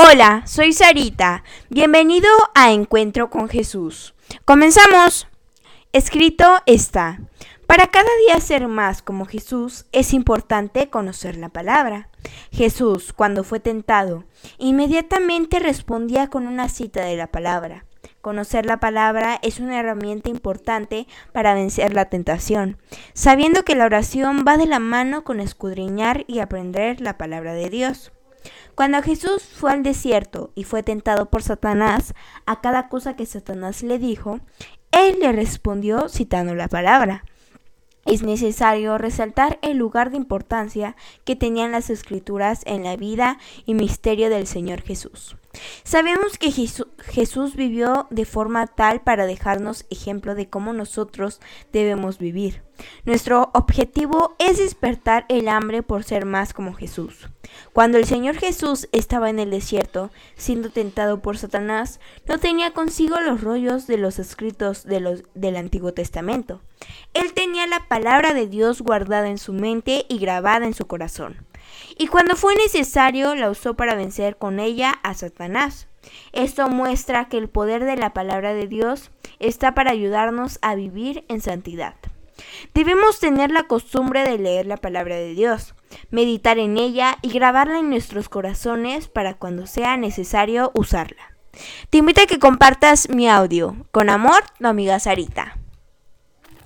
Hola, soy Sarita. Bienvenido a Encuentro con Jesús. Comenzamos. Escrito está. Para cada día ser más como Jesús es importante conocer la palabra. Jesús, cuando fue tentado, inmediatamente respondía con una cita de la palabra. Conocer la palabra es una herramienta importante para vencer la tentación, sabiendo que la oración va de la mano con escudriñar y aprender la palabra de Dios. Cuando Jesús fue al desierto y fue tentado por Satanás, a cada cosa que Satanás le dijo, él le respondió citando la palabra. Es necesario resaltar el lugar de importancia que tenían las escrituras en la vida y misterio del Señor Jesús. Sabemos que Jesús vivió de forma tal para dejarnos ejemplo de cómo nosotros debemos vivir. Nuestro objetivo es despertar el hambre por ser más como Jesús. Cuando el Señor Jesús estaba en el desierto, siendo tentado por Satanás, no tenía consigo los rollos de los escritos del Antiguo Testamento. Él tenía la palabra de Dios guardada en su mente y grabada en su corazón y cuando fue necesario la usó para vencer con ella a Satanás. Esto muestra que el poder de la palabra de Dios está para ayudarnos a vivir en santidad. Debemos tener la costumbre de leer la palabra de Dios, meditar en ella y grabarla en nuestros corazones para cuando sea necesario usarla. Te invito a que compartas mi audio. Con amor, tu amiga Sarita.